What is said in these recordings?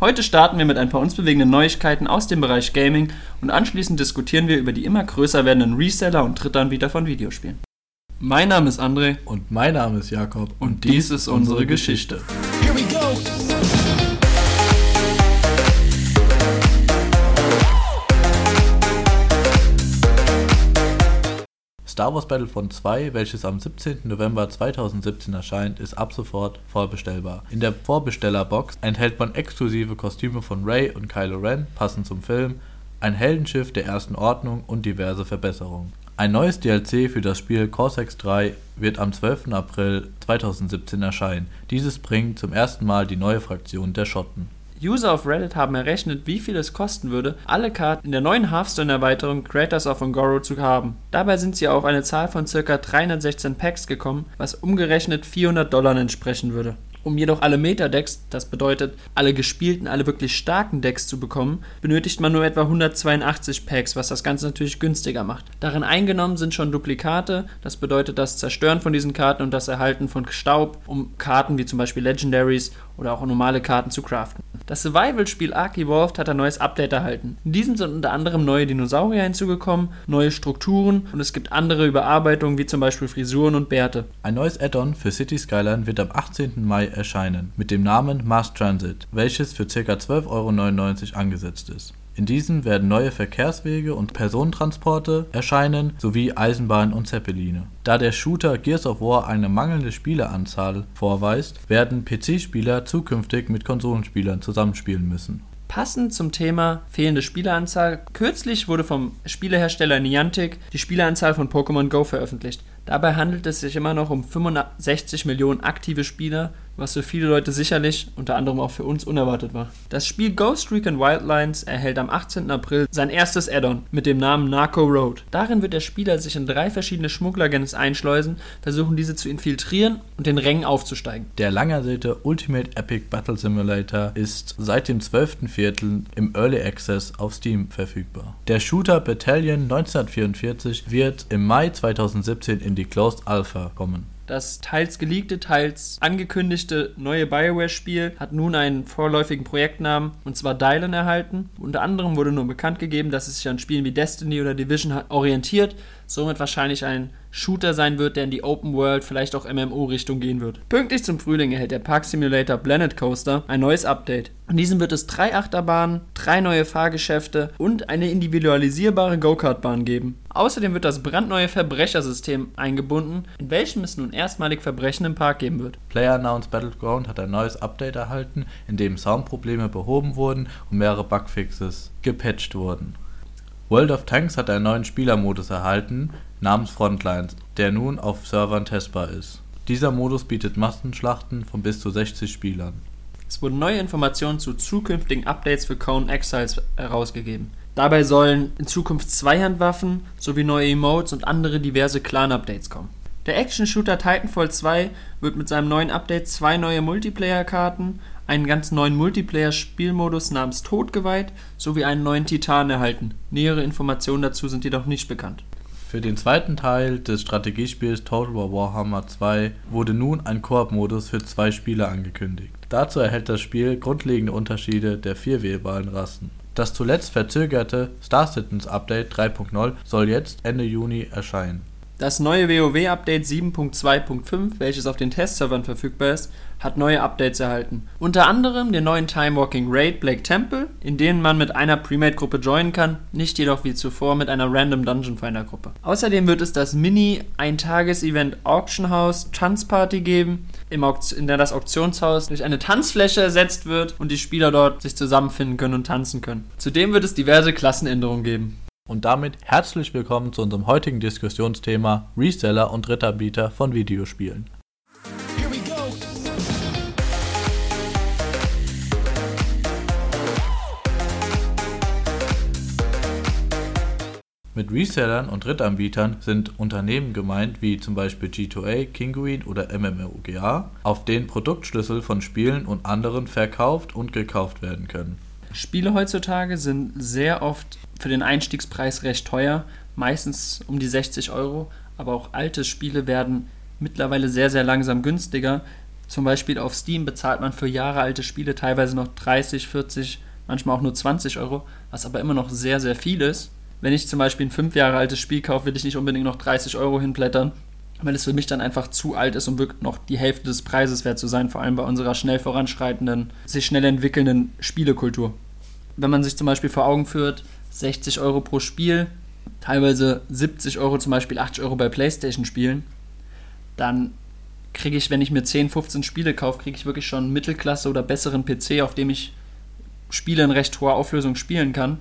Heute starten wir mit ein paar uns bewegenden Neuigkeiten aus dem Bereich Gaming und anschließend diskutieren wir über die immer größer werdenden Reseller und Drittanbieter von Videospielen. Mein Name ist André Und mein Name ist Jakob und dies ist unsere Geschichte. Here we go. Star Wars Battlefront 2, welches am 17. November 2017 erscheint, ist ab sofort vorbestellbar. In der Vorbestellerbox enthält man exklusive Kostüme von Rey und Kylo Ren, passend zum Film, ein Heldenschiff der Ersten Ordnung und diverse Verbesserungen. Ein neues DLC für das Spiel Cortex 3 wird am 12. April 2017 erscheinen. Dieses bringt zum ersten Mal die neue Fraktion der Schotten. User auf Reddit haben errechnet, wie viel es kosten würde, alle Karten in der neuen Hearthstone-Erweiterung Creators of Ungoro zu haben. Dabei sind sie auf eine Zahl von ca. 316 Packs gekommen, was umgerechnet 400 Dollar entsprechen würde. Um jedoch alle Meta-Decks, das bedeutet alle gespielten, alle wirklich starken Decks zu bekommen, benötigt man nur etwa 182 Packs, was das Ganze natürlich günstiger macht. Darin eingenommen sind schon Duplikate, das bedeutet das Zerstören von diesen Karten und das Erhalten von Staub, um Karten wie zum Beispiel Legendaries oder auch normale Karten zu craften. Das Survival-Spiel Ark Evolved hat ein neues Update erhalten. In diesem sind unter anderem neue Dinosaurier hinzugekommen, neue Strukturen und es gibt andere Überarbeitungen wie zum Beispiel Frisuren und Bärte. Ein neues Add-on für City Skyline wird am 18. Mai erscheinen, mit dem Namen Mass Transit, welches für ca. 12,99 Euro angesetzt ist. In diesem werden neue Verkehrswege und Personentransporte erscheinen, sowie Eisenbahnen und Zeppeline. Da der Shooter Gears of War eine mangelnde Spieleranzahl vorweist, werden PC-Spieler zukünftig mit Konsolenspielern zusammenspielen müssen. Passend zum Thema fehlende Spieleranzahl, kürzlich wurde vom Spielehersteller Niantic die Spieleranzahl von Pokémon Go veröffentlicht. Dabei handelt es sich immer noch um 65 Millionen aktive Spieler, was für viele Leute sicherlich, unter anderem auch für uns, unerwartet war. Das Spiel Ghost Recon Wildlines erhält am 18. April sein erstes Add-on mit dem Namen Narco Road. Darin wird der Spieler sich in drei verschiedene Schmugglergangs einschleusen, versuchen diese zu infiltrieren und den Rängen aufzusteigen. Der lang ersehnte Ultimate Epic Battle Simulator ist seit dem 12. Viertel im Early Access auf Steam verfügbar. Der Shooter Battalion 1944 wird im Mai 2017 in die Closed Alpha kommen. Das teils geleakte, teils angekündigte neue Bioware-Spiel hat nun einen vorläufigen Projektnamen und zwar Dylan erhalten. Unter anderem wurde nur bekannt gegeben, dass es sich an Spielen wie Destiny oder Division orientiert, somit wahrscheinlich ein Shooter sein wird, der in die Open World, vielleicht auch MMO-Richtung gehen wird. Pünktlich zum Frühling erhält der Park Simulator Planet Coaster ein neues Update. In diesem wird es drei Achterbahnen, drei neue Fahrgeschäfte und eine individualisierbare Go-Kart-Bahn geben. Außerdem wird das brandneue Verbrechersystem eingebunden, in welchem es nun erstmalig Verbrechen im Park geben wird. PlayerUnknown's Battleground hat ein neues Update erhalten, in dem Soundprobleme behoben wurden und mehrere Bugfixes gepatcht wurden. World of Tanks hat einen neuen Spielermodus erhalten, namens Frontlines, der nun auf Servern testbar ist. Dieser Modus bietet Massenschlachten von bis zu 60 Spielern. Es wurden neue Informationen zu zukünftigen Updates für Cone Exiles herausgegeben. Dabei sollen in Zukunft Zweihandwaffen sowie neue Emotes und andere diverse Clan-Updates kommen. Der Action-Shooter Titanfall 2 wird mit seinem neuen Update zwei neue Multiplayer-Karten, einen ganz neuen Multiplayer-Spielmodus namens Todgeweiht sowie einen neuen Titan erhalten. Nähere Informationen dazu sind jedoch nicht bekannt. Für den zweiten Teil des Strategiespiels Total War Warhammer 2 wurde nun ein Koop-Modus für zwei Spieler angekündigt. Dazu erhält das Spiel grundlegende Unterschiede der vier wählbaren Rassen. Das zuletzt verzögerte Star Citizens Update 3.0 soll jetzt Ende Juni erscheinen. Das neue WoW-Update 7.2.5, welches auf den Testservern verfügbar ist, hat neue Updates erhalten. Unter anderem den neuen Time Walking Raid Black Temple, in denen man mit einer Premade-Gruppe joinen kann, nicht jedoch wie zuvor mit einer Random Dungeon Finder Gruppe. Außerdem wird es das Mini-Eintages-Event Auction House Tanzparty geben, in der das Auktionshaus durch eine Tanzfläche ersetzt wird und die Spieler dort sich zusammenfinden können und tanzen können. Zudem wird es diverse Klassenänderungen geben. Und damit herzlich willkommen zu unserem heutigen Diskussionsthema Reseller und Drittanbieter von Videospielen. Mit Resellern und Drittanbietern sind Unternehmen gemeint wie zum Beispiel G2A, Kinguin oder MMOGA, auf denen Produktschlüssel von Spielen und anderen verkauft und gekauft werden können. Spiele heutzutage sind sehr oft für den Einstiegspreis recht teuer, meistens um die 60 Euro, aber auch alte Spiele werden mittlerweile sehr, sehr langsam günstiger. Zum Beispiel auf Steam bezahlt man für Jahre alte Spiele teilweise noch 30, 40, manchmal auch nur 20 Euro, was aber immer noch sehr, sehr viel ist. Wenn ich zum Beispiel ein 5 Jahre altes Spiel kaufe, will ich nicht unbedingt noch 30 Euro hinblättern, weil es für mich dann einfach zu alt ist, um wirklich noch die Hälfte des Preises wert zu sein, vor allem bei unserer schnell voranschreitenden, sich schnell entwickelnden Spielekultur. Wenn man sich zum Beispiel vor Augen führt, 60 Euro pro Spiel, teilweise 70 Euro, zum Beispiel 80 Euro bei PlayStation-Spielen, dann kriege ich, wenn ich mir 10, 15 Spiele kaufe, kriege ich wirklich schon einen Mittelklasse oder besseren PC, auf dem ich Spiele in recht hoher Auflösung spielen kann.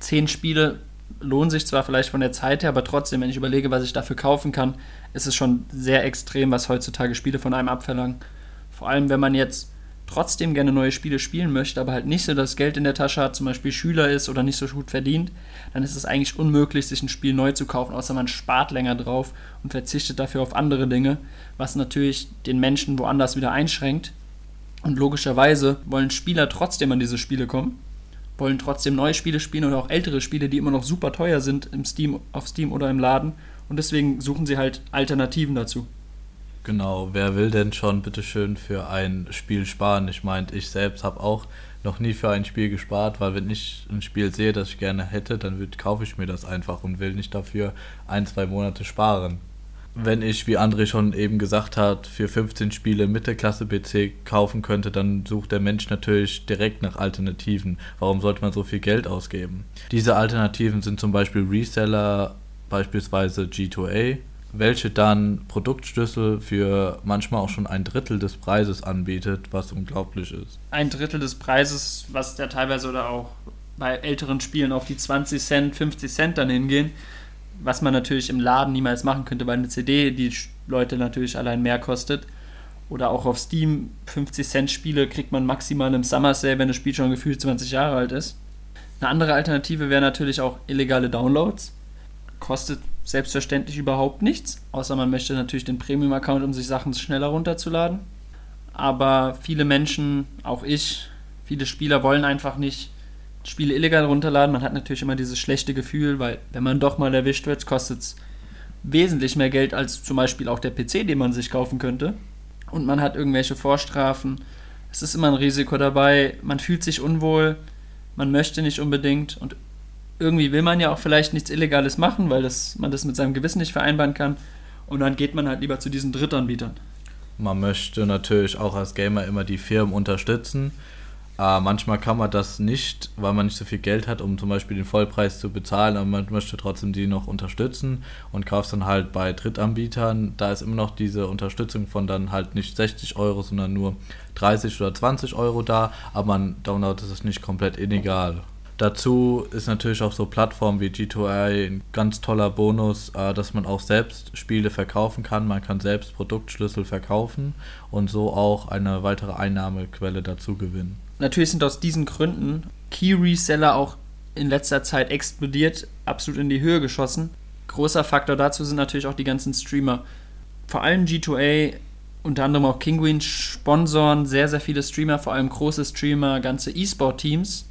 10 Spiele lohnen sich zwar vielleicht von der Zeit her, aber trotzdem, wenn ich überlege, was ich dafür kaufen kann, ist es schon sehr extrem, was heutzutage Spiele von einem abverlangen. Vor allem, wenn man jetzt trotzdem gerne neue Spiele spielen möchte, aber halt nicht so das Geld in der Tasche hat, zum Beispiel Schüler ist oder nicht so gut verdient, dann ist es eigentlich unmöglich, sich ein Spiel neu zu kaufen, außer man spart länger drauf und verzichtet dafür auf andere Dinge, was natürlich den Menschen woanders wieder einschränkt. Und logischerweise wollen Spieler trotzdem an diese Spiele kommen, wollen trotzdem neue Spiele spielen oder auch ältere Spiele, die immer noch super teuer sind im Steam, auf Steam oder im Laden. Und deswegen suchen sie halt Alternativen dazu. Genau, wer will denn schon bitteschön für ein Spiel sparen? Ich meine, ich selbst habe auch noch nie für ein Spiel gespart, weil wenn ich ein Spiel sehe, das ich gerne hätte, dann kaufe ich mir das einfach und will nicht dafür ein, zwei Monate sparen. Wenn ich, wie André schon eben gesagt hat, für 15 Spiele Mittelklasse-PC kaufen könnte, dann sucht der Mensch natürlich direkt nach Alternativen. Warum sollte man so viel Geld ausgeben? Diese Alternativen sind zum Beispiel Reseller, beispielsweise G2A, welche dann Produktschlüssel für manchmal auch schon ein Drittel des Preises anbietet, was unglaublich ist. Ein Drittel des Preises, was der teilweise oder auch bei älteren Spielen auf die 20 Cent, 50 Cent dann hingehen, was man natürlich im Laden niemals machen könnte, weil eine CD die Leute natürlich allein mehr kostet. Oder auch auf Steam 50 Cent Spiele kriegt man maximal im Summer Sale, wenn das Spiel schon gefühlt 20 Jahre alt ist. Eine andere Alternative wäre natürlich auch illegale Downloads. Kostet selbstverständlich überhaupt nichts, außer man möchte natürlich den Premium-Account, um sich Sachen schneller runterzuladen. Aber viele Menschen, auch ich, viele Spieler wollen einfach nicht Spiele illegal runterladen. Man hat natürlich immer dieses schlechte Gefühl, weil wenn man doch mal erwischt wird, kostet es wesentlich mehr Geld als zum Beispiel auch der PC, den man sich kaufen könnte. Und man hat irgendwelche Vorstrafen. Es ist immer ein Risiko dabei. Man fühlt sich unwohl. Man möchte nicht unbedingt. Und irgendwie will man ja auch vielleicht nichts Illegales machen, weil das, man das mit seinem Gewissen nicht vereinbaren kann. Und dann geht man halt lieber zu diesen Drittanbietern. Man möchte natürlich auch als Gamer immer die Firmen unterstützen. Äh, manchmal kann man das nicht, weil man nicht so viel Geld hat, um zum Beispiel den Vollpreis zu bezahlen, aber man möchte trotzdem die noch unterstützen und kauft dann halt bei Drittanbietern. Da ist immer noch diese Unterstützung von dann halt nicht 60 Euro, sondern nur 30 oder 20 Euro da, aber man downloadet es nicht komplett illegal. Dazu ist natürlich auch so Plattformen wie G2I ein ganz toller Bonus, äh, dass man auch selbst Spiele verkaufen kann. Man kann selbst Produktschlüssel verkaufen und so auch eine weitere Einnahmequelle dazu gewinnen. Natürlich sind aus diesen Gründen Key Reseller auch in letzter Zeit explodiert, absolut in die Höhe geschossen. Großer Faktor dazu sind natürlich auch die ganzen Streamer. Vor allem G2A, unter anderem auch Kinguin, sponsoren sehr, sehr viele Streamer, vor allem große Streamer, ganze E-Sport-Teams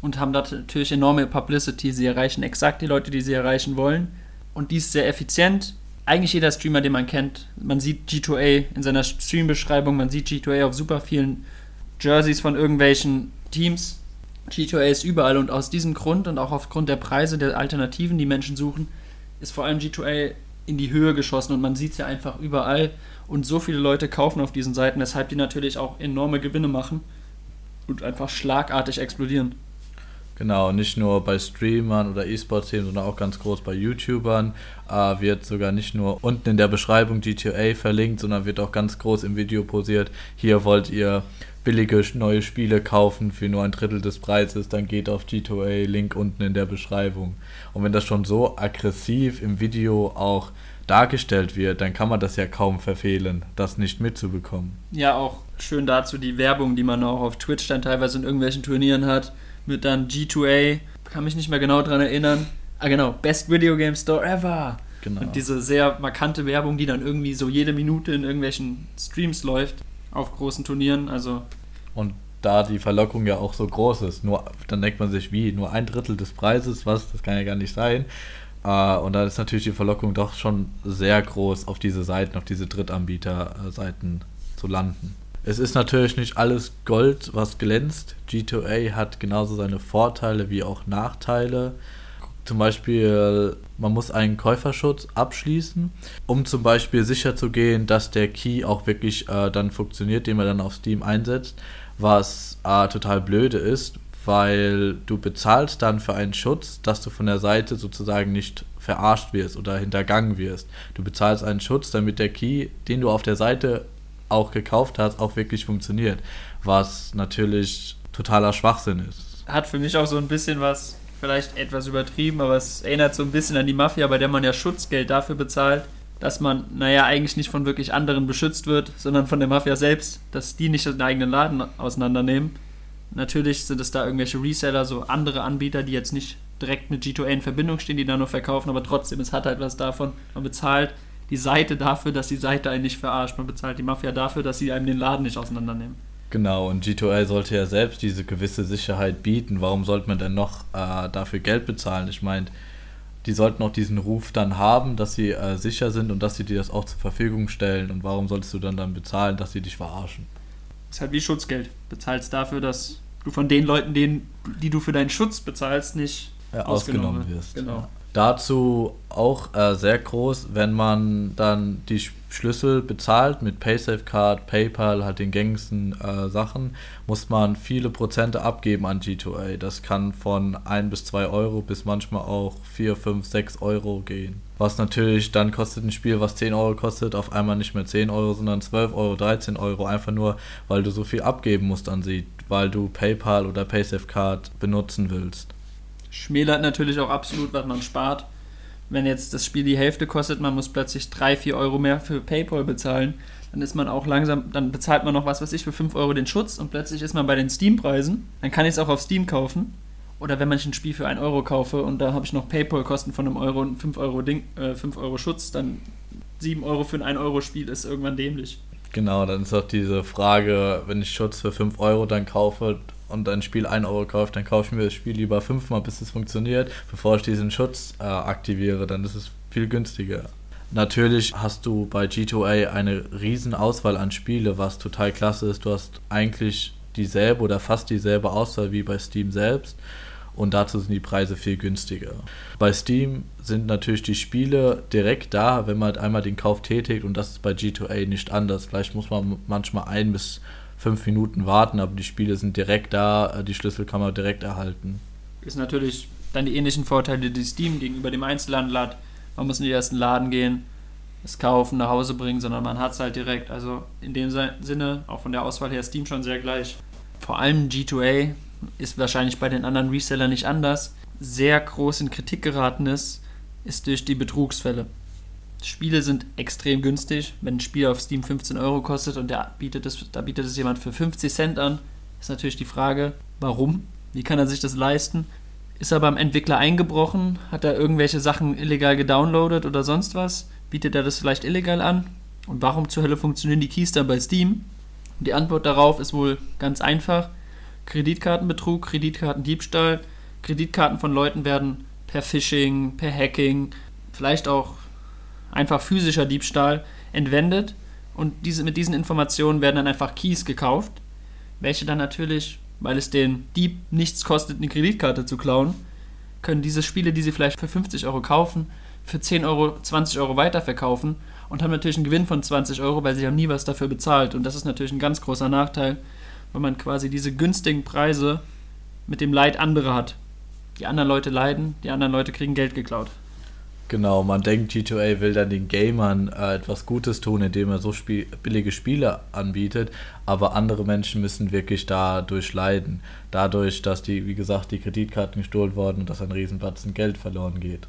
und haben da natürlich enorme Publicity. Sie erreichen exakt die Leute, die sie erreichen wollen. Und die ist sehr effizient. Eigentlich jeder Streamer, den man kennt, man sieht G2A in seiner Stream-Beschreibung, man sieht G2A auf super vielen Jerseys von irgendwelchen Teams. G2A ist überall und aus diesem Grund und auch aufgrund der Preise der Alternativen, die Menschen suchen, ist vor allem G2A in die Höhe geschossen und man sieht es ja einfach überall und so viele Leute kaufen auf diesen Seiten, weshalb die natürlich auch enorme Gewinne machen und einfach schlagartig explodieren. Genau, nicht nur bei Streamern oder E-Sport-Themen, sondern auch ganz groß bei YouTubern. Äh, wird sogar nicht nur unten in der Beschreibung GTA verlinkt, sondern wird auch ganz groß im Video posiert. Hier wollt ihr billige neue Spiele kaufen für nur ein Drittel des Preises, dann geht auf G2A, Link unten in der Beschreibung. Und wenn das schon so aggressiv im Video auch dargestellt wird, dann kann man das ja kaum verfehlen, das nicht mitzubekommen. Ja, auch schön dazu die Werbung, die man auch auf Twitch dann teilweise in irgendwelchen Turnieren hat mit dann G2A, kann mich nicht mehr genau dran erinnern. Ah genau, Best Video Game Store ever. Genau. Und diese sehr markante Werbung, die dann irgendwie so jede Minute in irgendwelchen Streams läuft auf großen Turnieren. Also und da die Verlockung ja auch so groß ist, nur dann denkt man sich, wie nur ein Drittel des Preises, was? Das kann ja gar nicht sein. Uh, und da ist natürlich die Verlockung doch schon sehr groß, auf diese Seiten, auf diese Drittanbieter-Seiten zu landen. Es ist natürlich nicht alles Gold, was glänzt. G2A hat genauso seine Vorteile wie auch Nachteile. Zum Beispiel, man muss einen Käuferschutz abschließen, um zum Beispiel sicherzugehen, dass der Key auch wirklich äh, dann funktioniert, den man dann auf Steam einsetzt, was äh, total blöde ist, weil du bezahlst dann für einen Schutz, dass du von der Seite sozusagen nicht verarscht wirst oder hintergangen wirst. Du bezahlst einen Schutz, damit der Key, den du auf der Seite auch gekauft hast, auch wirklich funktioniert, was natürlich totaler Schwachsinn ist. Hat für mich auch so ein bisschen was, vielleicht etwas übertrieben, aber es erinnert so ein bisschen an die Mafia, bei der man ja Schutzgeld dafür bezahlt, dass man, naja, eigentlich nicht von wirklich anderen beschützt wird, sondern von der Mafia selbst, dass die nicht den eigenen Laden auseinandernehmen. Natürlich sind es da irgendwelche Reseller, so andere Anbieter, die jetzt nicht direkt mit G2A in Verbindung stehen, die da nur verkaufen, aber trotzdem, es hat halt was davon. Man bezahlt die Seite dafür, dass die Seite einen nicht verarscht. Man bezahlt die Mafia dafür, dass sie einem den Laden nicht auseinandernehmen. Genau, und G2A sollte ja selbst diese gewisse Sicherheit bieten. Warum sollte man denn noch äh, dafür Geld bezahlen? Ich meine, die sollten auch diesen Ruf dann haben, dass sie äh, sicher sind und dass sie dir das auch zur Verfügung stellen. Und warum solltest du dann dann bezahlen, dass sie dich verarschen? Das ist halt wie Schutzgeld. Bezahlst dafür, dass du von den Leuten, denen, die du für deinen Schutz bezahlst, nicht ja, ausgenommen, ausgenommen wirst. Genau. Ja. Dazu auch äh, sehr groß, wenn man dann die Schlüssel bezahlt mit PaySafeCard, PayPal, halt den gängigsten äh, Sachen, muss man viele Prozente abgeben an G2A. Das kann von 1 bis 2 Euro bis manchmal auch 4, 5, 6 Euro gehen. Was natürlich dann kostet ein Spiel, was 10 Euro kostet, auf einmal nicht mehr 10 Euro, sondern 12 Euro, 13 Euro, einfach nur, weil du so viel abgeben musst an sie, weil du PayPal oder PaySafeCard benutzen willst schmälert natürlich auch absolut, was man spart. Wenn jetzt das Spiel die Hälfte kostet, man muss plötzlich 3, 4 Euro mehr für PayPal bezahlen, dann ist man auch langsam, dann bezahlt man noch was weiß ich für 5 Euro den Schutz und plötzlich ist man bei den Steam-Preisen. Dann kann ich es auch auf Steam kaufen. Oder wenn man ein Spiel für 1 Euro kaufe und da habe ich noch PayPal-Kosten von einem Euro und 5 Euro, Ding, äh, 5 Euro Schutz, dann 7 Euro für ein 1 Euro Spiel ist irgendwann dämlich. Genau, dann ist auch diese Frage, wenn ich Schutz für 5 Euro dann kaufe, und ein Spiel 1 Euro kaufe, dann kaufe ich mir das Spiel lieber fünfmal, bis es funktioniert, bevor ich diesen Schutz äh, aktiviere. Dann ist es viel günstiger. Natürlich hast du bei G2A eine riesen Auswahl an Spiele, was total klasse ist. Du hast eigentlich dieselbe oder fast dieselbe Auswahl wie bei Steam selbst und dazu sind die Preise viel günstiger. Bei Steam sind natürlich die Spiele direkt da, wenn man einmal den Kauf tätigt und das ist bei G2A nicht anders. Vielleicht muss man manchmal ein bis fünf Minuten warten, aber die Spiele sind direkt da, äh, die Schlüssel kann man direkt erhalten. Ist natürlich dann die ähnlichen Vorteile, die Steam gegenüber dem Einzelhandel hat. Man muss in den ersten Laden gehen, es kaufen, nach Hause bringen, sondern man hat es halt direkt. Also in dem Sinne, auch von der Auswahl her, Steam schon sehr gleich. Vor allem G2A ist wahrscheinlich bei den anderen Resellern nicht anders. Sehr groß in Kritik geraten ist, ist durch die Betrugsfälle. Spiele sind extrem günstig. Wenn ein Spiel auf Steam 15 Euro kostet und der bietet es, da bietet es jemand für 50 Cent an, ist natürlich die Frage, warum? Wie kann er sich das leisten? Ist er beim Entwickler eingebrochen? Hat er irgendwelche Sachen illegal gedownloadet oder sonst was? Bietet er das vielleicht illegal an? Und warum zur Hölle funktionieren die Keys dann bei Steam? Und die Antwort darauf ist wohl ganz einfach. Kreditkartenbetrug, Kreditkartendiebstahl, Kreditkarten von Leuten werden per Phishing, per Hacking, vielleicht auch einfach physischer Diebstahl, entwendet und diese, mit diesen Informationen werden dann einfach Keys gekauft, welche dann natürlich, weil es den Dieb nichts kostet, eine Kreditkarte zu klauen, können diese Spiele, die sie vielleicht für 50 Euro kaufen, für 10 Euro, 20 Euro weiterverkaufen und haben natürlich einen Gewinn von 20 Euro, weil sie haben nie was dafür bezahlt. Und das ist natürlich ein ganz großer Nachteil, weil man quasi diese günstigen Preise mit dem Leid anderer hat. Die anderen Leute leiden, die anderen Leute kriegen Geld geklaut. Genau, man denkt, G2A will dann den Gamern äh, etwas Gutes tun, indem er so spiel billige Spiele anbietet, aber andere Menschen müssen wirklich dadurch leiden. Dadurch, dass die, wie gesagt, die Kreditkarten gestohlen wurden und dass ein Riesenbatzen Geld verloren geht.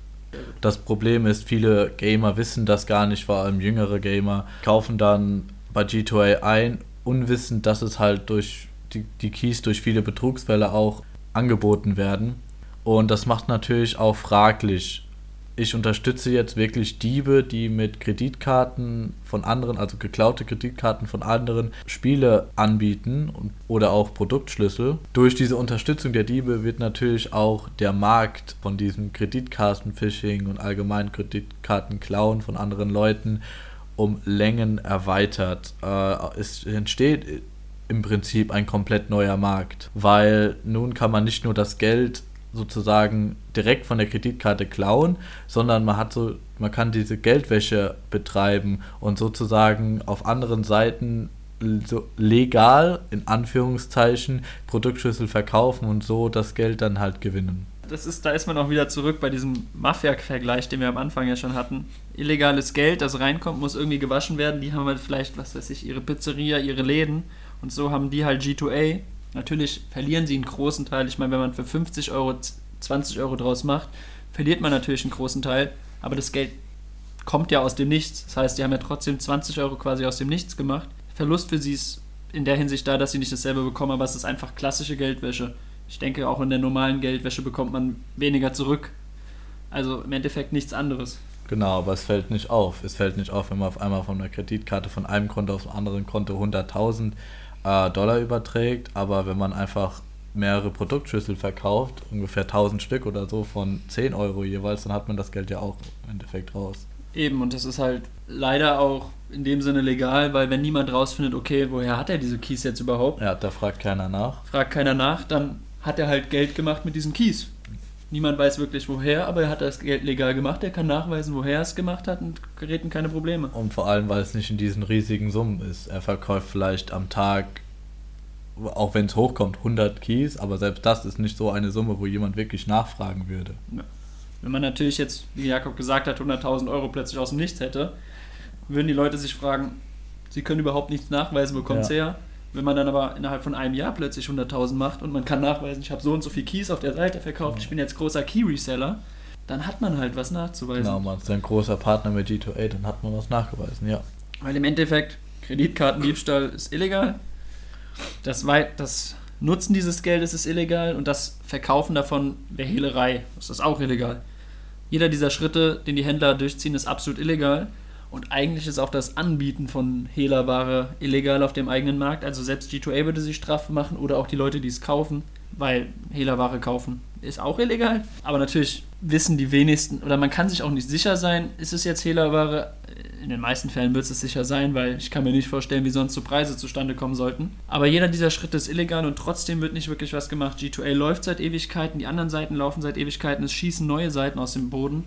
Das Problem ist, viele Gamer wissen das gar nicht, vor allem jüngere Gamer, kaufen dann bei G2A ein, unwissend, dass es halt durch die, die Keys durch viele Betrugsfälle auch angeboten werden. Und das macht natürlich auch fraglich, ich unterstütze jetzt wirklich Diebe, die mit Kreditkarten von anderen, also geklaute Kreditkarten von anderen, Spiele anbieten und, oder auch Produktschlüssel. Durch diese Unterstützung der Diebe wird natürlich auch der Markt von diesem Kreditkarten-Phishing und allgemein Kreditkarten klauen von anderen Leuten um Längen erweitert. Äh, es entsteht im Prinzip ein komplett neuer Markt, weil nun kann man nicht nur das Geld sozusagen direkt von der Kreditkarte klauen, sondern man hat so, man kann diese Geldwäsche betreiben und sozusagen auf anderen Seiten so legal in Anführungszeichen Produktschlüssel verkaufen und so das Geld dann halt gewinnen. Das ist, da ist man auch wieder zurück bei diesem Mafia-Vergleich, den wir am Anfang ja schon hatten. Illegales Geld, das reinkommt, muss irgendwie gewaschen werden. Die haben halt vielleicht, was weiß ich, ihre Pizzeria, ihre Läden. Und so haben die halt G2A. Natürlich verlieren sie einen großen Teil. Ich meine, wenn man für 50 Euro 20 Euro draus macht, verliert man natürlich einen großen Teil. Aber das Geld kommt ja aus dem Nichts. Das heißt, die haben ja trotzdem 20 Euro quasi aus dem Nichts gemacht. Verlust für sie ist in der Hinsicht da, dass sie nicht dasselbe bekommen, aber es ist einfach klassische Geldwäsche. Ich denke, auch in der normalen Geldwäsche bekommt man weniger zurück. Also im Endeffekt nichts anderes. Genau, aber es fällt nicht auf. Es fällt nicht auf, wenn man auf einmal von der Kreditkarte von einem Konto auf ein anderen Konto 100.000 äh, Dollar überträgt. Aber wenn man einfach mehrere Produktschlüssel verkauft, ungefähr 1000 Stück oder so von 10 Euro jeweils, dann hat man das Geld ja auch im Endeffekt raus. Eben, und das ist halt leider auch in dem Sinne legal, weil wenn niemand rausfindet, okay, woher hat er diese Keys jetzt überhaupt? Ja, da fragt keiner nach. Fragt keiner nach, dann hat er halt Geld gemacht mit diesen Keys. Niemand weiß wirklich woher, aber er hat das Geld legal gemacht, er kann nachweisen, woher er es gemacht hat und gerät in keine Probleme. Und vor allem, weil es nicht in diesen riesigen Summen ist. Er verkauft vielleicht am Tag, auch wenn es hochkommt, 100 Keys, aber selbst das ist nicht so eine Summe, wo jemand wirklich nachfragen würde. Ja. Wenn man natürlich jetzt, wie Jakob gesagt hat, 100.000 Euro plötzlich aus dem Nichts hätte, würden die Leute sich fragen, sie können überhaupt nichts nachweisen, wo kommt es Ja. her? Wenn man dann aber innerhalb von einem Jahr plötzlich 100.000 macht und man kann nachweisen, ich habe so und so viel Keys auf der Seite verkauft, ich bin jetzt großer Key-Reseller, dann hat man halt was nachzuweisen. Genau, man ist ein großer Partner mit G2A, dann hat man was nachgewiesen, ja. Weil im Endeffekt, Kreditkartendiebstahl ist illegal. Das, weit, das Nutzen dieses Geldes ist illegal und das Verkaufen davon wäre Hehlerei. Das ist auch illegal. Jeder dieser Schritte, den die Händler durchziehen, ist absolut illegal. Und eigentlich ist auch das Anbieten von Hehlerware illegal auf dem eigenen Markt. Also selbst G2A würde sich Strafe machen oder auch die Leute, die es kaufen, weil Hehlerware kaufen ist auch illegal. Aber natürlich wissen die wenigsten oder man kann sich auch nicht sicher sein, ist es jetzt Hehlerware? In den meisten Fällen wird es sicher sein, weil ich kann mir nicht vorstellen, wie sonst so Preise zustande kommen sollten. Aber jeder dieser Schritte ist illegal und trotzdem wird nicht wirklich was gemacht. G2A läuft seit Ewigkeiten, die anderen Seiten laufen seit Ewigkeiten, es schießen neue Seiten aus dem Boden.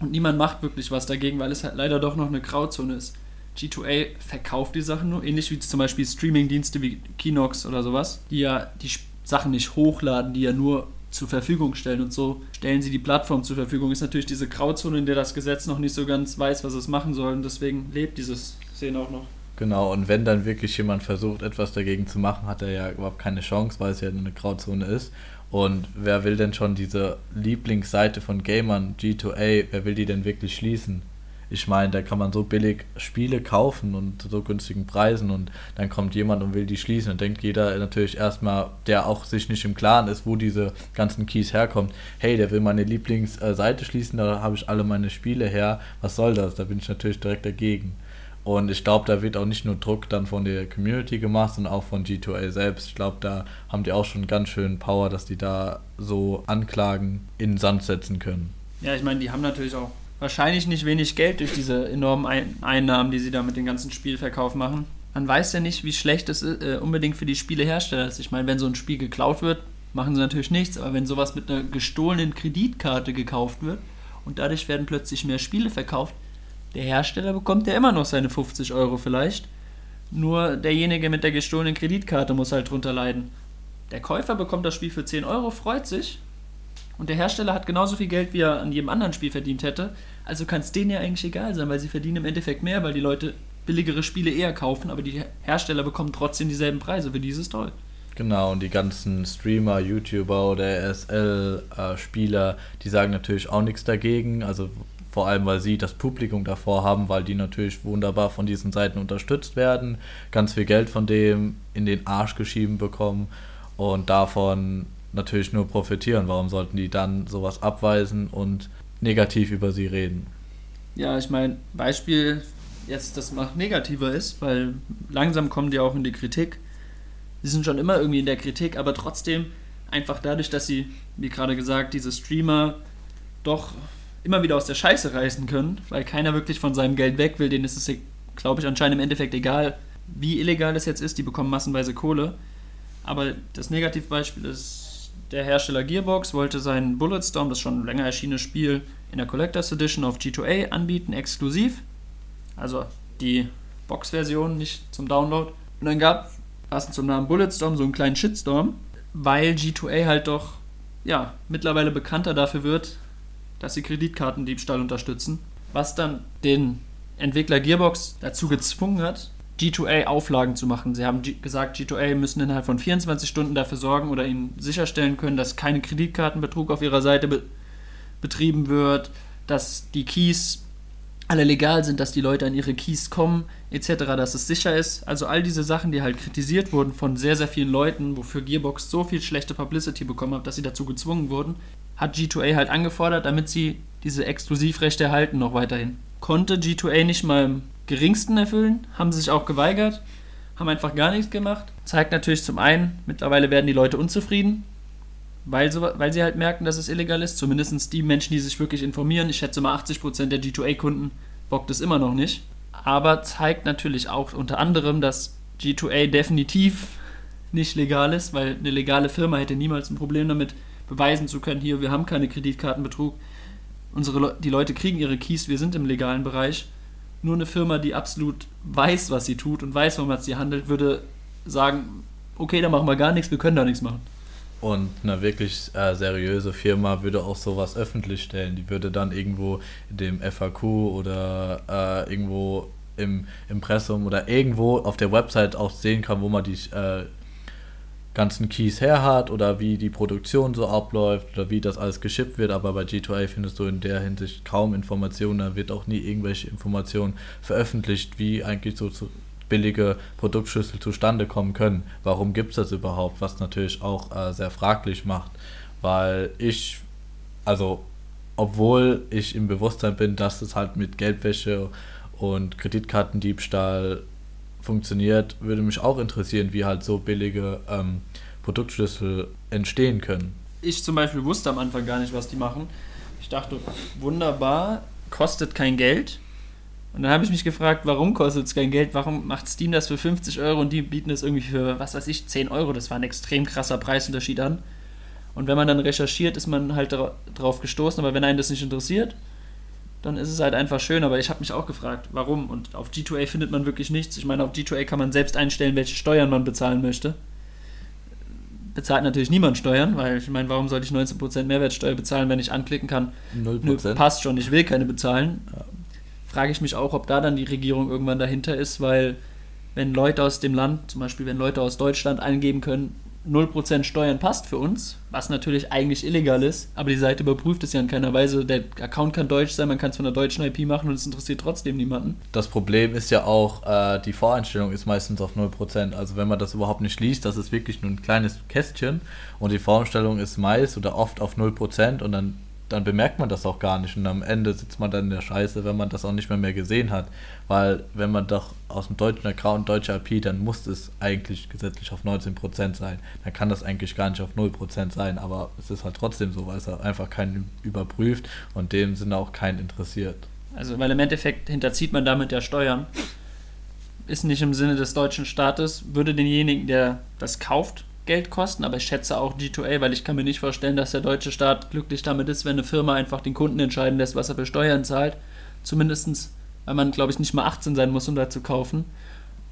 Und niemand macht wirklich was dagegen, weil es halt leider doch noch eine Grauzone ist. G2A verkauft die Sachen nur, ähnlich wie zum Beispiel Streaming-Dienste wie Kinox oder sowas, die ja die Sachen nicht hochladen, die ja nur zur Verfügung stellen und so stellen sie die Plattform zur Verfügung. Ist natürlich diese Grauzone, in der das Gesetz noch nicht so ganz weiß, was es machen soll und deswegen lebt dieses Szene auch noch. Genau, und wenn dann wirklich jemand versucht, etwas dagegen zu machen, hat er ja überhaupt keine Chance, weil es ja eine Grauzone ist. Und wer will denn schon diese Lieblingsseite von Gamern, G2A, wer will die denn wirklich schließen? Ich meine, da kann man so billig Spiele kaufen und zu so günstigen Preisen und dann kommt jemand und will die schließen. Dann denkt jeder natürlich erstmal, der auch sich nicht im Klaren ist, wo diese ganzen Keys herkommen, hey, der will meine Lieblingsseite schließen, da habe ich alle meine Spiele her. Was soll das? Da bin ich natürlich direkt dagegen. Und ich glaube, da wird auch nicht nur Druck dann von der Community gemacht, sondern auch von G2A selbst. Ich glaube, da haben die auch schon ganz schön Power, dass die da so Anklagen in den Sand setzen können. Ja, ich meine, die haben natürlich auch wahrscheinlich nicht wenig Geld durch diese enormen Ein Einnahmen, die sie da mit dem ganzen Spielverkauf machen. Man weiß ja nicht, wie schlecht es äh, unbedingt für die Spielehersteller ist. Ich meine, wenn so ein Spiel geklaut wird, machen sie natürlich nichts, aber wenn sowas mit einer gestohlenen Kreditkarte gekauft wird und dadurch werden plötzlich mehr Spiele verkauft, der Hersteller bekommt ja immer noch seine 50 Euro vielleicht. Nur derjenige mit der gestohlenen Kreditkarte muss halt drunter leiden. Der Käufer bekommt das Spiel für 10 Euro, freut sich. Und der Hersteller hat genauso viel Geld, wie er an jedem anderen Spiel verdient hätte. Also kann es denen ja eigentlich egal sein, weil sie verdienen im Endeffekt mehr, weil die Leute billigere Spiele eher kaufen, aber die Hersteller bekommen trotzdem dieselben Preise. Für die ist es toll. Genau, und die ganzen Streamer, YouTuber oder RSL-Spieler, die sagen natürlich auch nichts dagegen. Also vor allem, weil sie das Publikum davor haben, weil die natürlich wunderbar von diesen Seiten unterstützt werden, ganz viel Geld von dem in den Arsch geschieben bekommen und davon natürlich nur profitieren. Warum sollten die dann sowas abweisen und negativ über sie reden? Ja, ich meine, Beispiel jetzt, das noch negativer ist, weil langsam kommen die auch in die Kritik. Sie sind schon immer irgendwie in der Kritik, aber trotzdem einfach dadurch, dass sie, wie gerade gesagt, diese Streamer doch immer wieder aus der Scheiße reißen können, weil keiner wirklich von seinem Geld weg will. Denen ist es, glaube ich, anscheinend im Endeffekt egal, wie illegal das jetzt ist. Die bekommen massenweise Kohle. Aber das Negativbeispiel ist, der Hersteller Gearbox wollte sein Bulletstorm, das schon länger erschienene Spiel, in der Collectors Edition auf G2A anbieten, exklusiv. Also die Box-Version, nicht zum Download. Und dann gab passend zum Namen Bulletstorm so einen kleinen Shitstorm, weil G2A halt doch ja, mittlerweile bekannter dafür wird, dass sie Kreditkartendiebstahl unterstützen, was dann den Entwickler Gearbox dazu gezwungen hat, G2A Auflagen zu machen. Sie haben gesagt, G2A müssen innerhalb von 24 Stunden dafür sorgen oder ihnen sicherstellen können, dass keine Kreditkartenbetrug auf ihrer Seite be betrieben wird, dass die Keys alle legal sind, dass die Leute an ihre Keys kommen, etc., dass es sicher ist. Also all diese Sachen, die halt kritisiert wurden von sehr, sehr vielen Leuten, wofür Gearbox so viel schlechte Publicity bekommen hat, dass sie dazu gezwungen wurden, hat G2A halt angefordert, damit sie diese Exklusivrechte erhalten noch weiterhin. Konnte G2A nicht mal im geringsten erfüllen, haben sie sich auch geweigert, haben einfach gar nichts gemacht. Zeigt natürlich zum einen, mittlerweile werden die Leute unzufrieden, weil, so, weil sie halt merken, dass es illegal ist. Zumindest die Menschen, die sich wirklich informieren. Ich schätze mal 80% der G2A-Kunden bockt es immer noch nicht. Aber zeigt natürlich auch unter anderem, dass G2A definitiv nicht legal ist, weil eine legale Firma hätte niemals ein Problem damit, beweisen zu können, hier, wir haben keine Kreditkartenbetrug. Unsere Le die Leute kriegen ihre Keys, wir sind im legalen Bereich. Nur eine Firma, die absolut weiß, was sie tut und weiß, worum sie handelt, würde sagen, okay, dann machen wir gar nichts, wir können da nichts machen. Und eine wirklich äh, seriöse Firma würde auch sowas öffentlich stellen. Die würde dann irgendwo dem FAQ oder äh, irgendwo im Impressum oder irgendwo auf der Website auch sehen kann, wo man die äh, ganzen Keys her hat oder wie die Produktion so abläuft oder wie das alles geschippt wird. Aber bei G2A findest du in der Hinsicht kaum Informationen. Da wird auch nie irgendwelche Informationen veröffentlicht, wie eigentlich so billige Produktschlüssel zustande kommen können. Warum gibt es das überhaupt? Was natürlich auch äh, sehr fraglich macht, weil ich, also obwohl ich im Bewusstsein bin, dass es halt mit Geldwäsche und Kreditkartendiebstahl funktioniert, würde mich auch interessieren, wie halt so billige ähm, Produktschlüssel entstehen können. Ich zum Beispiel wusste am Anfang gar nicht, was die machen. Ich dachte, wunderbar, kostet kein Geld und dann habe ich mich gefragt, warum kostet es kein Geld? Warum macht Steam das für 50 Euro und die bieten es irgendwie für, was weiß ich, 10 Euro? Das war ein extrem krasser Preisunterschied an. Und wenn man dann recherchiert, ist man halt drauf gestoßen. Aber wenn einen das nicht interessiert, dann ist es halt einfach schön. Aber ich habe mich auch gefragt, warum? Und auf G2A findet man wirklich nichts. Ich meine, auf G2A kann man selbst einstellen, welche Steuern man bezahlen möchte. Bezahlt natürlich niemand Steuern, weil ich meine, warum sollte ich 19% Mehrwertsteuer bezahlen, wenn ich anklicken kann? 0%. Nö, passt schon, ich will keine bezahlen. Ja frage ich mich auch, ob da dann die Regierung irgendwann dahinter ist, weil wenn Leute aus dem Land, zum Beispiel wenn Leute aus Deutschland eingeben können, 0% Steuern passt für uns, was natürlich eigentlich illegal ist, aber die Seite überprüft es ja in keiner Weise. Der Account kann deutsch sein, man kann es von der deutschen IP machen und es interessiert trotzdem niemanden. Das Problem ist ja auch, äh, die Voreinstellung ist meistens auf 0%. Also wenn man das überhaupt nicht liest, das ist wirklich nur ein kleines Kästchen und die Voreinstellung ist meist oder oft auf 0% und dann dann bemerkt man das auch gar nicht und am Ende sitzt man dann in der Scheiße, wenn man das auch nicht mehr, mehr gesehen hat. Weil wenn man doch aus dem deutschen Account deutscher IP, dann muss es eigentlich gesetzlich auf 19% sein. Dann kann das eigentlich gar nicht auf 0% sein, aber es ist halt trotzdem so, weil es einfach keinen überprüft und dem Sinne auch keinen interessiert. Also weil im Endeffekt hinterzieht man damit ja Steuern. Ist nicht im Sinne des deutschen Staates, würde denjenigen, der das kauft, Geld kosten, aber ich schätze auch G2A, weil ich kann mir nicht vorstellen, dass der deutsche Staat glücklich damit ist, wenn eine Firma einfach den Kunden entscheiden lässt, was er für Steuern zahlt. Zumindestens, weil man, glaube ich, nicht mal 18 sein muss, um da zu kaufen.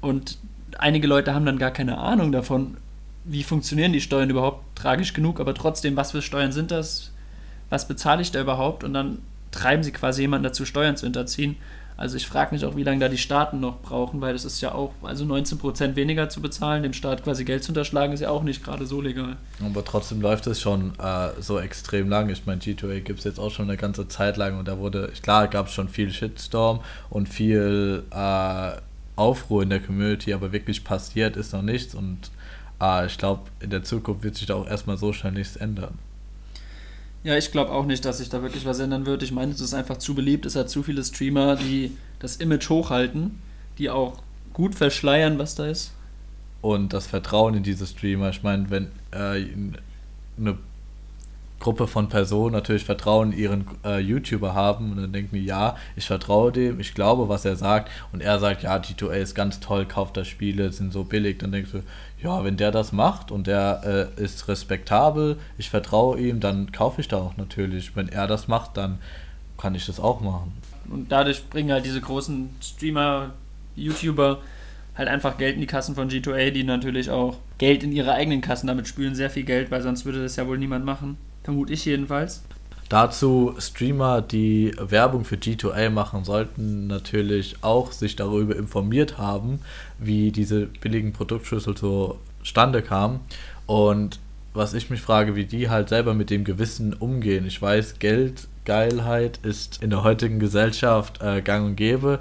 Und einige Leute haben dann gar keine Ahnung davon, wie funktionieren die Steuern überhaupt, tragisch genug, aber trotzdem, was für Steuern sind das? Was bezahle ich da überhaupt? Und dann treiben sie quasi jemanden dazu, Steuern zu hinterziehen. Also ich frage mich auch, wie lange da die Staaten noch brauchen, weil das ist ja auch, also 19% weniger zu bezahlen, dem Staat quasi Geld zu unterschlagen, ist ja auch nicht gerade so legal. Aber trotzdem läuft es schon äh, so extrem lang. Ich meine, G2A gibt es jetzt auch schon eine ganze Zeit lang und da wurde, klar, gab es schon viel Shitstorm und viel äh, Aufruhr in der Community, aber wirklich passiert ist noch nichts und äh, ich glaube, in der Zukunft wird sich da auch erstmal so schnell nichts ändern. Ja, ich glaube auch nicht, dass sich da wirklich was ändern wird. Ich meine, es ist einfach zu beliebt. Es hat zu viele Streamer, die das Image hochhalten, die auch gut verschleiern, was da ist. Und das Vertrauen in diese Streamer. Ich meine, wenn äh, eine Gruppe von Personen natürlich Vertrauen in ihren äh, YouTuber haben und dann denken die, ja, ich vertraue dem, ich glaube, was er sagt und er sagt, ja, G2A ist ganz toll, kauft das Spiele, sind so billig, dann denkst du, ja, wenn der das macht und der äh, ist respektabel, ich vertraue ihm, dann kaufe ich da auch natürlich. Wenn er das macht, dann kann ich das auch machen. Und dadurch bringen halt diese großen Streamer, YouTuber halt einfach Geld in die Kassen von G2A, die natürlich auch Geld in ihre eigenen Kassen damit spülen, sehr viel Geld, weil sonst würde das ja wohl niemand machen. Vermute ich jedenfalls. Dazu Streamer, die Werbung für G2A machen, sollten natürlich auch sich darüber informiert haben, wie diese billigen Produktschlüssel zustande kamen. Und was ich mich frage, wie die halt selber mit dem Gewissen umgehen. Ich weiß, Geldgeilheit ist in der heutigen Gesellschaft äh, gang und gäbe,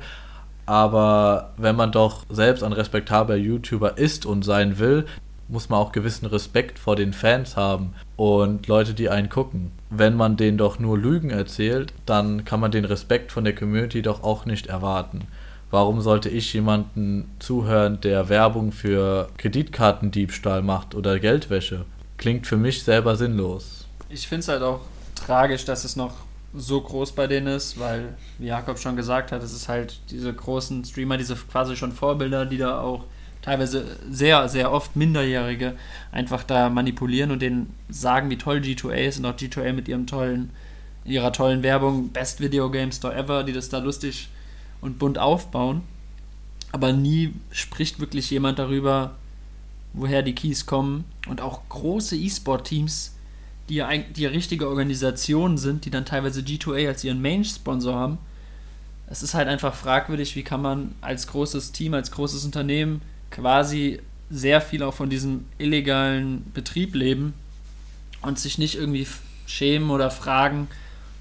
aber wenn man doch selbst ein respektabler YouTuber ist und sein will, muss man auch gewissen Respekt vor den Fans haben und Leute, die einen gucken. Wenn man denen doch nur Lügen erzählt, dann kann man den Respekt von der Community doch auch nicht erwarten. Warum sollte ich jemanden zuhören, der Werbung für Kreditkartendiebstahl macht oder Geldwäsche? Klingt für mich selber sinnlos. Ich finde es halt auch tragisch, dass es noch so groß bei denen ist, weil, wie Jakob schon gesagt hat, es ist halt diese großen Streamer, diese quasi schon Vorbilder, die da auch teilweise sehr, sehr oft Minderjährige einfach da manipulieren und denen sagen, wie toll G2A ist und auch G2A mit ihrem tollen, ihrer tollen Werbung, Best Video Game Store ever, die das da lustig und bunt aufbauen. Aber nie spricht wirklich jemand darüber, woher die Keys kommen. Und auch große E-Sport-Teams, die ja, die richtige Organisationen sind, die dann teilweise G2A als ihren Main-Sponsor haben. Es ist halt einfach fragwürdig, wie kann man als großes Team, als großes Unternehmen quasi sehr viel auch von diesem illegalen Betrieb leben und sich nicht irgendwie schämen oder fragen,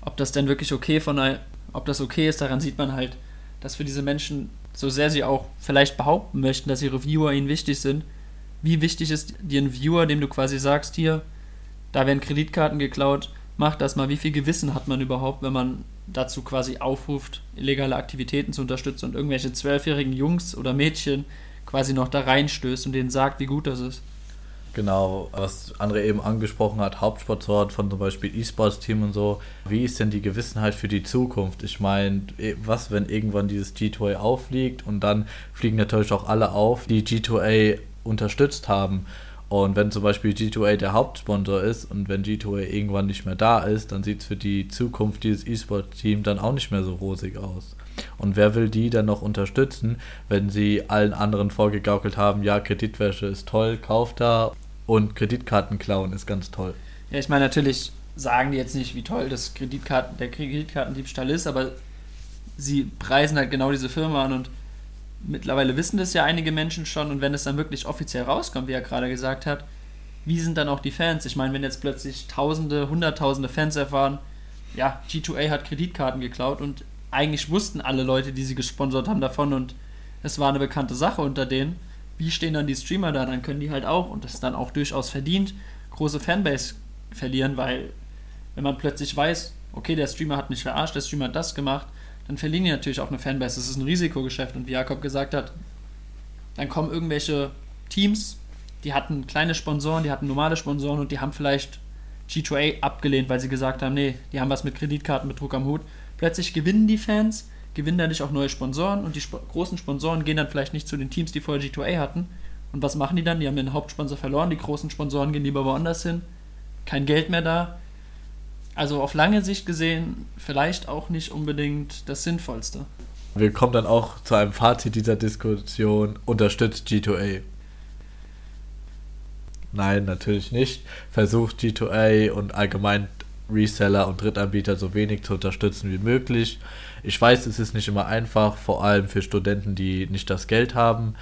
ob das denn wirklich okay von ob das okay ist, daran sieht man halt, dass für diese Menschen, so sehr sie auch vielleicht behaupten möchten, dass ihre Viewer ihnen wichtig sind, wie wichtig ist dir ein Viewer, dem du quasi sagst, hier, da werden Kreditkarten geklaut, mach das mal, wie viel Gewissen hat man überhaupt, wenn man dazu quasi aufruft, illegale Aktivitäten zu unterstützen? Und irgendwelche zwölfjährigen Jungs oder Mädchen quasi noch da reinstößt und denen sagt, wie gut das ist. Genau, was André eben angesprochen hat, Hauptsponsoren von zum Beispiel E-Sports-Team und so. Wie ist denn die Gewissenheit für die Zukunft? Ich meine, was, wenn irgendwann dieses G2A auffliegt und dann fliegen natürlich auch alle auf, die G2A unterstützt haben. Und wenn zum Beispiel G2A der Hauptsponsor ist und wenn G2A irgendwann nicht mehr da ist, dann sieht es für die Zukunft dieses E-Sport-Team dann auch nicht mehr so rosig aus. Und wer will die dann noch unterstützen, wenn sie allen anderen vorgegaukelt haben, ja, Kreditwäsche ist toll, kauft da und Kreditkarten klauen ist ganz toll. Ja, ich meine, natürlich sagen die jetzt nicht, wie toll das Kreditkarten, der Kreditkartendiebstahl ist, aber sie preisen halt genau diese Firma an und mittlerweile wissen das ja einige Menschen schon und wenn es dann wirklich offiziell rauskommt, wie er gerade gesagt hat, wie sind dann auch die Fans? Ich meine, wenn jetzt plötzlich Tausende, Hunderttausende Fans erfahren, ja, G2A hat Kreditkarten geklaut und eigentlich wussten alle Leute, die sie gesponsert haben, davon und es war eine bekannte Sache unter denen. Wie stehen dann die Streamer da? Dann können die halt auch, und das ist dann auch durchaus verdient, große Fanbase verlieren, weil wenn man plötzlich weiß, okay, der Streamer hat mich verarscht, der Streamer hat das gemacht, dann verlieren die natürlich auch eine Fanbase. Das ist ein Risikogeschäft. Und wie Jakob gesagt hat, dann kommen irgendwelche Teams, die hatten kleine Sponsoren, die hatten normale Sponsoren und die haben vielleicht G2A abgelehnt, weil sie gesagt haben, nee, die haben was mit Kreditkartenbetrug am Hut. Plötzlich gewinnen die Fans, gewinnen dadurch auch neue Sponsoren und die Sp großen Sponsoren gehen dann vielleicht nicht zu den Teams, die vorher G2A hatten. Und was machen die dann? Die haben den Hauptsponsor verloren, die großen Sponsoren gehen lieber woanders hin, kein Geld mehr da. Also auf lange Sicht gesehen vielleicht auch nicht unbedingt das Sinnvollste. Wir kommen dann auch zu einem Fazit dieser Diskussion. Unterstützt G2A. Nein, natürlich nicht. Versucht G2A und allgemein Reseller und Drittanbieter so wenig zu unterstützen wie möglich. Ich weiß, es ist nicht immer einfach, vor allem für Studenten, die nicht das Geld haben,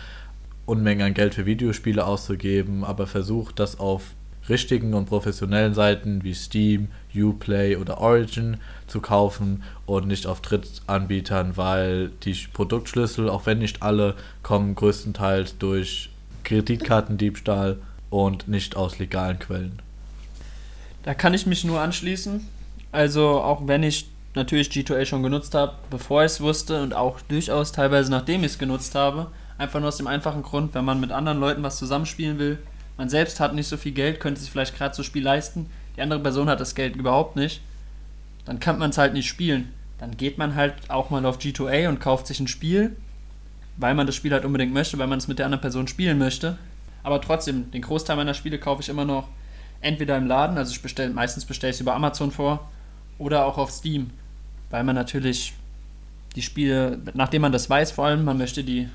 Unmengen an Geld für Videospiele auszugeben, aber versucht das auf richtigen und professionellen Seiten wie Steam, Uplay oder Origin zu kaufen und nicht auf Drittanbietern, weil die Produktschlüssel, auch wenn nicht alle, kommen größtenteils durch Kreditkartendiebstahl und nicht aus legalen Quellen. Da kann ich mich nur anschließen. Also auch wenn ich natürlich G2A schon genutzt habe, bevor ich es wusste und auch durchaus teilweise nachdem ich es genutzt habe, einfach nur aus dem einfachen Grund, wenn man mit anderen Leuten was zusammenspielen will, man selbst hat nicht so viel Geld, könnte sich vielleicht gerade so ein Spiel leisten, die andere Person hat das Geld überhaupt nicht, dann kann man es halt nicht spielen. Dann geht man halt auch mal auf G2A und kauft sich ein Spiel, weil man das Spiel halt unbedingt möchte, weil man es mit der anderen Person spielen möchte. Aber trotzdem, den Großteil meiner Spiele kaufe ich immer noch entweder im Laden, also ich bestell, meistens bestelle ich es über Amazon vor, oder auch auf Steam, weil man natürlich die Spiele, nachdem man das weiß, vor allem, man möchte die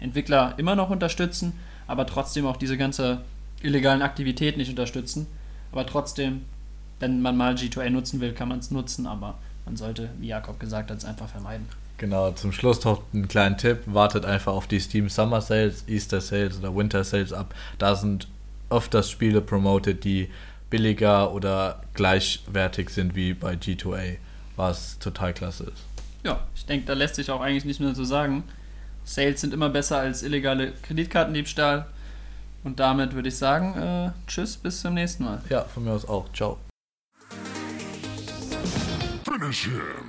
Entwickler immer noch unterstützen, aber trotzdem auch diese ganze illegalen Aktivität nicht unterstützen. Aber trotzdem, wenn man mal G2A nutzen will, kann man es nutzen, aber man sollte, wie Jakob gesagt hat, es einfach vermeiden. Genau, zum Schluss noch einen kleinen Tipp. Wartet einfach auf die Steam Summer Sales, Easter Sales oder Winter Sales ab. Da sind öfters Spiele promoted, die billiger oder gleichwertig sind wie bei G2A, was total klasse ist. Ja, ich denke, da lässt sich auch eigentlich nicht mehr so sagen. Sales sind immer besser als illegale Kreditkartendiebstahl. Und damit würde ich sagen, äh, tschüss, bis zum nächsten Mal. Ja, von mir aus auch. Ciao. Finish him.